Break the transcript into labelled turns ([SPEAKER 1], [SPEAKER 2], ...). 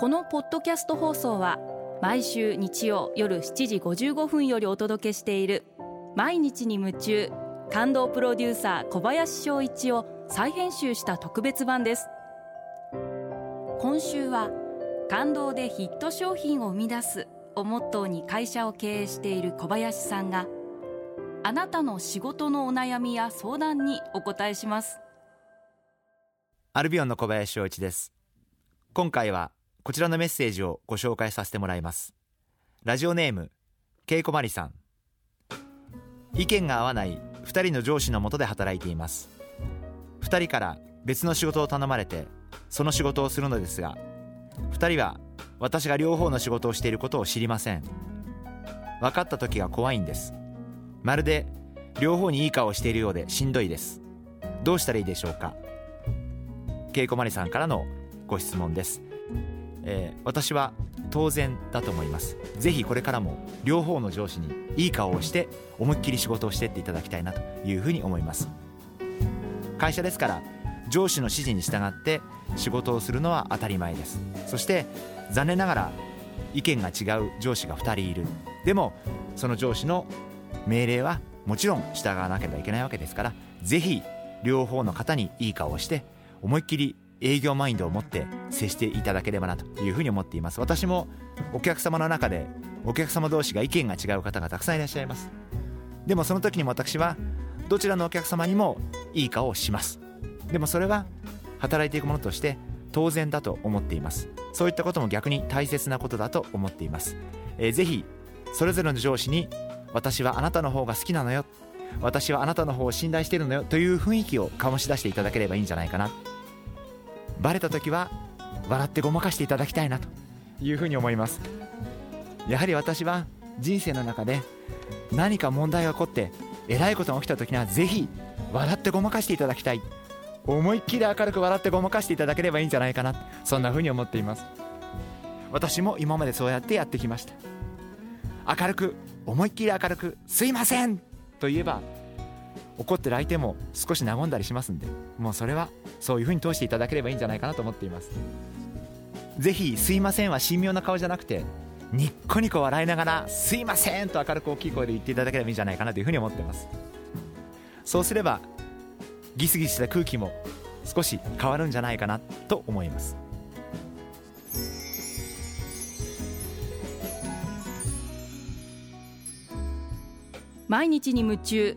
[SPEAKER 1] このポッドキャスト放送は毎週日曜夜7時55分よりお届けしている毎日に夢中感動プロデューサー小林翔一を再編集した特別版です。今週は感動でヒット商品を生み出すをモットーに会社を経営している小林さんがあなたの仕事のお悩みや相談にお答えします。
[SPEAKER 2] アルビオンの小林翔一です。今回はこちらのメッセージをご紹介させてもらいます。ラジオネームけいこまりさん。意見が合わない2人の上司のもとで働いています。2人から別の仕事を頼まれてその仕事をするのですが2人は私が両方の仕事をしていることを知りません。分かった時が怖いんです。まるで両方にいい顔をしているようでしんどいです。どうしたらいいでしょうか？けいこまりさんからのご質問です、えー、私は当然だと思います。ぜひこれからも両方の上司にいい顔をして思いっきり仕事をしてっていただきたいなというふうに思います。会社ですから上司の指示に従って仕事をするのは当たり前です。そして残念ながら意見が違う上司が2人いる。でもその上司の命令はもちろん従わなければいけないわけですからぜひ両方の方にいい顔をして思いっきり営業マインドを持って接していただければなというふうに思っています。私もお客様の中でお客様同士が意見が違う方がたくさんいらっしゃいます。でもその時にも私はどちらのお客様にもいい顔をします。でもそれは働いていくものとして当然だと思っています。そういったことも逆に大切なことだと思っています、えー、ぜひそれぞれの上司に私はあなたの方が好きなのよ。私はあなたの方を信頼しているのよという雰囲気を醸し出していただければいいんじゃないかな。バレた時は笑ってごまかしていただきたいなというふうに思います。やはり私は人生の中で何か問題が起こってえらいことが起きた時にはぜひ笑ってごまかしていただきたい。思いっきり明るく笑ってごまかしていただければいいんじゃないかな。そんなふうに思っています。私も今までそうやってやってきました。明るく思いっきり明るく「すいません!」と言えば怒ってる相手も少し和んだりしますんでもうそれはそういうふうに通していただければいいんじゃないかなと思っていますぜひ「すいません」は神妙な顔じゃなくてニッコニコ笑いながら「すいません!」と明るく大きい声で言っていただければいいんじゃないかなというふうに思っていますそうすればギスギスした空気も少し変わるんじゃないかなと思います
[SPEAKER 1] 毎日に夢中